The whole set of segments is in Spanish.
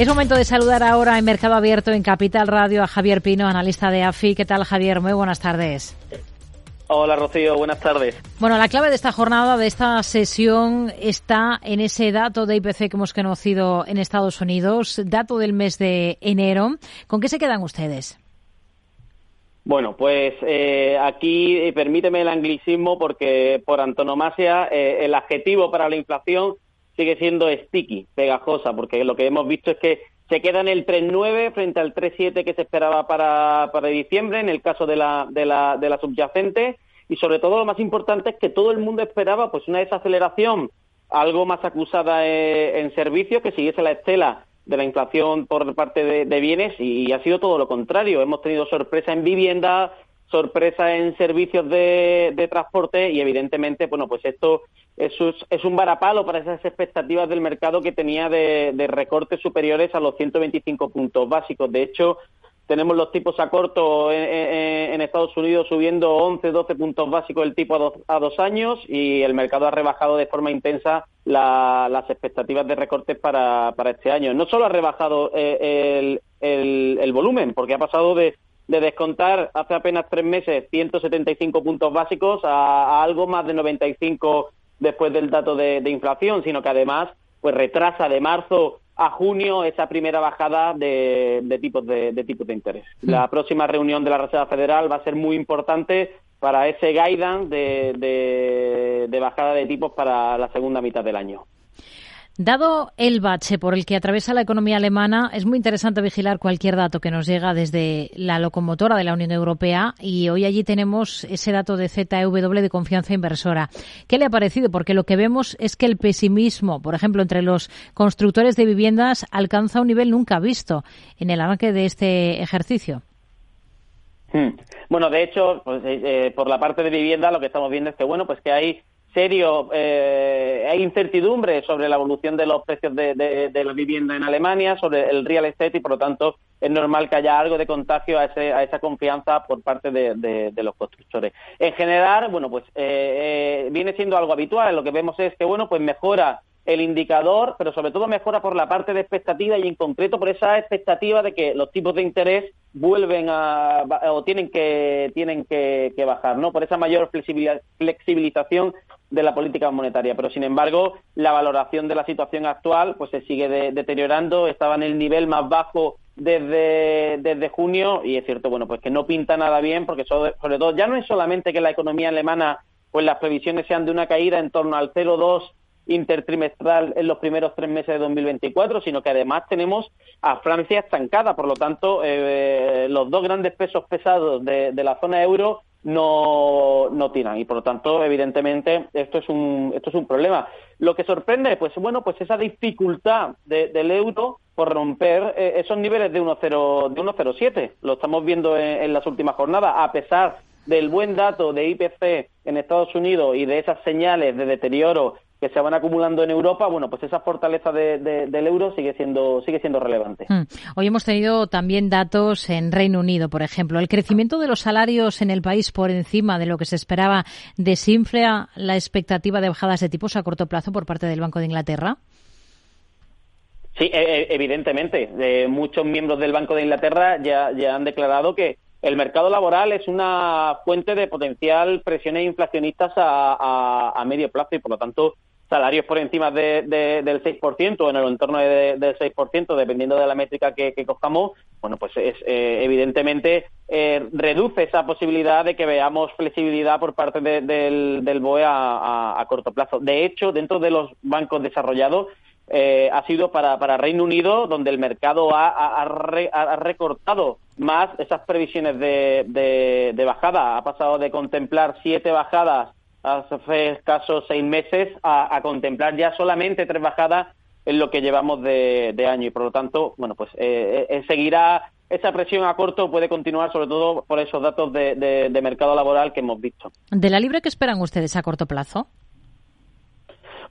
Es momento de saludar ahora en Mercado Abierto en Capital Radio a Javier Pino, analista de AFI. ¿Qué tal, Javier? Muy buenas tardes. Hola Rocío, buenas tardes. Bueno, la clave de esta jornada, de esta sesión, está en ese dato de IPC que hemos conocido en Estados Unidos, dato del mes de enero. ¿Con qué se quedan ustedes? Bueno, pues eh, aquí eh, permíteme el anglicismo porque por antonomasia eh, el adjetivo para la inflación sigue siendo sticky, pegajosa, porque lo que hemos visto es que se queda en el 3,9 frente al 3,7 que se esperaba para, para diciembre, en el caso de la, de, la, de la subyacente. Y sobre todo lo más importante es que todo el mundo esperaba pues una desaceleración algo más acusada eh, en servicios, que siguiese la estela de la inflación por parte de, bienes y, ha sido todo lo contrario. Hemos tenido sorpresa en vivienda, sorpresa en servicios de, transporte y evidentemente, bueno, pues esto es, es, un varapalo para esas expectativas del mercado que tenía de, de recortes superiores a los 125 puntos básicos. De hecho, tenemos los tipos a corto en, Estados Unidos subiendo 11, 12 puntos básicos el tipo a dos, años y el mercado ha rebajado de forma intensa las expectativas de recortes para, este año. No solo ha rebajado eh, el, volumen, porque ha pasado de, descontar hace apenas tres meses 175 puntos básicos a, algo más de 95 después del dato de, de inflación, sino que además pues retrasa de marzo a junio esa primera bajada de, tipos de, tipos de interés. La próxima reunión de la Reserva Federal va a ser muy importante para ese guidance de bajada de tipos para la segunda mitad del año. Dado el bache por el que atraviesa la economía alemana, es muy interesante vigilar cualquier dato que nos llega desde la locomotora de la Unión Europea y hoy allí tenemos ese dato de ZEW de confianza inversora. ¿Qué le ha parecido? Porque lo que vemos es que el pesimismo, por ejemplo, entre los constructores de viviendas alcanza un nivel nunca visto en el arranque de este ejercicio. Hmm. Bueno, de hecho, pues, eh, eh, por la parte de vivienda lo que estamos viendo es que, bueno, pues que hay serio, eh, hay incertidumbre sobre la evolución de los precios de, de, la vivienda en Alemania, sobre el real estate y por lo tanto es normal que haya algo de contagio a, ese, a esa confianza por parte de, los constructores. En general, bueno, pues eh, eh, viene siendo algo habitual. Lo que vemos es que, bueno, pues mejora el indicador, pero sobre todo mejora por la parte de expectativa y en concreto por esa expectativa de que los tipos de interés vuelven a o tienen que tienen que, bajar, ¿no? Por esa mayor flexibilización de la política monetaria. Pero sin embargo, la valoración de la situación actual pues se sigue deteriorando. Estaba en el nivel más bajo desde, desde junio y es cierto, bueno, pues que no pinta nada bien porque sobre, sobre todo ya no es solamente que la economía alemana pues las previsiones sean de una caída en torno al 0,2 intertrimestral en los primeros tres meses de 2024, sino que además tenemos a Francia estancada. Por lo tanto, eh, los dos grandes pesos pesados de, la zona euro no, no tiran. Y por lo tanto evidentemente esto es un esto es un problema. Lo que sorprende pues bueno pues esa dificultad del euro por romper eh, esos niveles de 1.0 de 1.07 lo estamos viendo en, las últimas jornadas. A pesar del buen dato de IPC en Estados Unidos y de esas señales de deterioro que se van acumulando en Europa, bueno, pues esa fortaleza del euro sigue siendo, sigue siendo relevante. Hmm. Hoy hemos tenido también datos en Reino Unido, por ejemplo. ¿El crecimiento de los salarios en el país por encima de lo que se esperaba desinfla la expectativa de bajadas de tipos a corto plazo por parte del Banco de Inglaterra? Sí, e, e, evidentemente. muchos miembros del Banco de Inglaterra ya, ya han declarado que el mercado laboral es una fuente de potencial presiones inflacionistas a, a, medio plazo y, por lo tanto, salarios por encima de, del 6% o en el entorno de, del 6%, dependiendo de la métrica que, que cojamos, bueno, pues es, eh, evidentemente eh, reduce esa posibilidad de que veamos flexibilidad por parte del, del BOE a, corto plazo. De hecho, dentro de los bancos desarrollados, eh, ha sido para, para Reino Unido, donde el mercado ha, ha, ha recortado más esas previsiones de, de, de, bajada. Ha pasado de contemplar siete bajadas hace escasos seis meses a, contemplar ya solamente tres bajadas en lo que llevamos de, año y por lo tanto, bueno, pues eh, eh, seguirá esa presión a corto puede continuar sobre todo por esos datos de, de, mercado laboral que hemos visto. ¿De la libre qué esperan ustedes a corto plazo?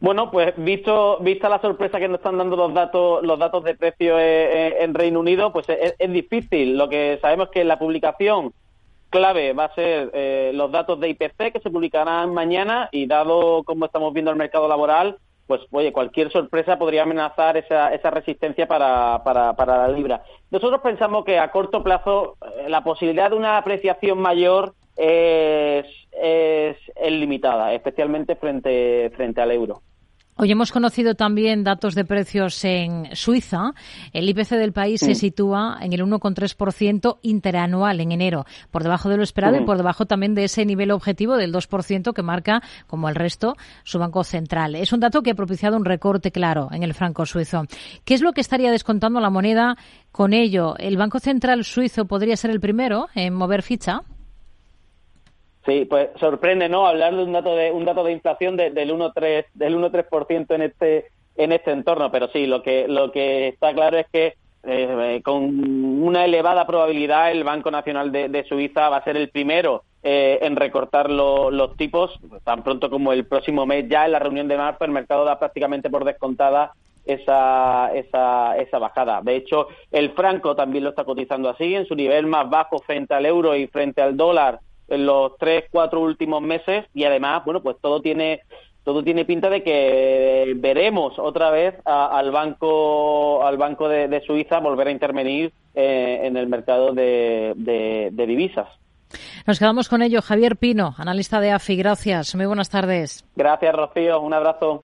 Bueno, pues visto vista la sorpresa que nos están dando los datos los datos de precio eh, en Reino Unido, pues es, es, difícil. Lo que sabemos es que la publicación clave va a ser eh, los datos de IPC que se publicarán mañana y dado cómo estamos viendo el mercado laboral, pues oye, cualquier sorpresa podría amenazar esa, esa resistencia para, para, para la libra. Nosotros pensamos que a corto plazo eh, la posibilidad de una apreciación mayor es, es, es limitada, especialmente frente, frente al euro. Hoy hemos conocido también datos de precios en Suiza. El IPC del país se sitúa en el 1,3% interanual en enero, por debajo de lo esperado y por debajo también de ese nivel objetivo del 2% que marca, como el resto, su Banco Central. Es un dato que ha propiciado un recorte claro en el franco suizo. ¿Qué es lo que estaría descontando la moneda con ello? ¿El Banco Central suizo podría ser el primero en mover ficha? Sí, pues sorprende, ¿no? Hablar de un dato de un dato de inflación del 1.3 del 1.3% en este en este entorno, pero sí, lo que lo que está claro es que eh, con una elevada probabilidad el Banco Nacional de, Suiza va a ser el primero eh, en recortar los tipos tan pronto como el próximo mes. Ya en la reunión de marzo el mercado da prácticamente por descontada esa, esa, esa bajada. De hecho, el franco también lo está cotizando así, en su nivel más bajo frente al euro y frente al dólar en los tres, cuatro últimos meses y además, bueno, pues todo tiene todo tiene pinta de que veremos otra vez al banco al banco de, Suiza volver a intervenir eh, en el mercado de, de divisas. Nos quedamos con ello. Javier Pino, analista de AFI. Gracias. Muy buenas tardes. Gracias, Rocío. Un abrazo.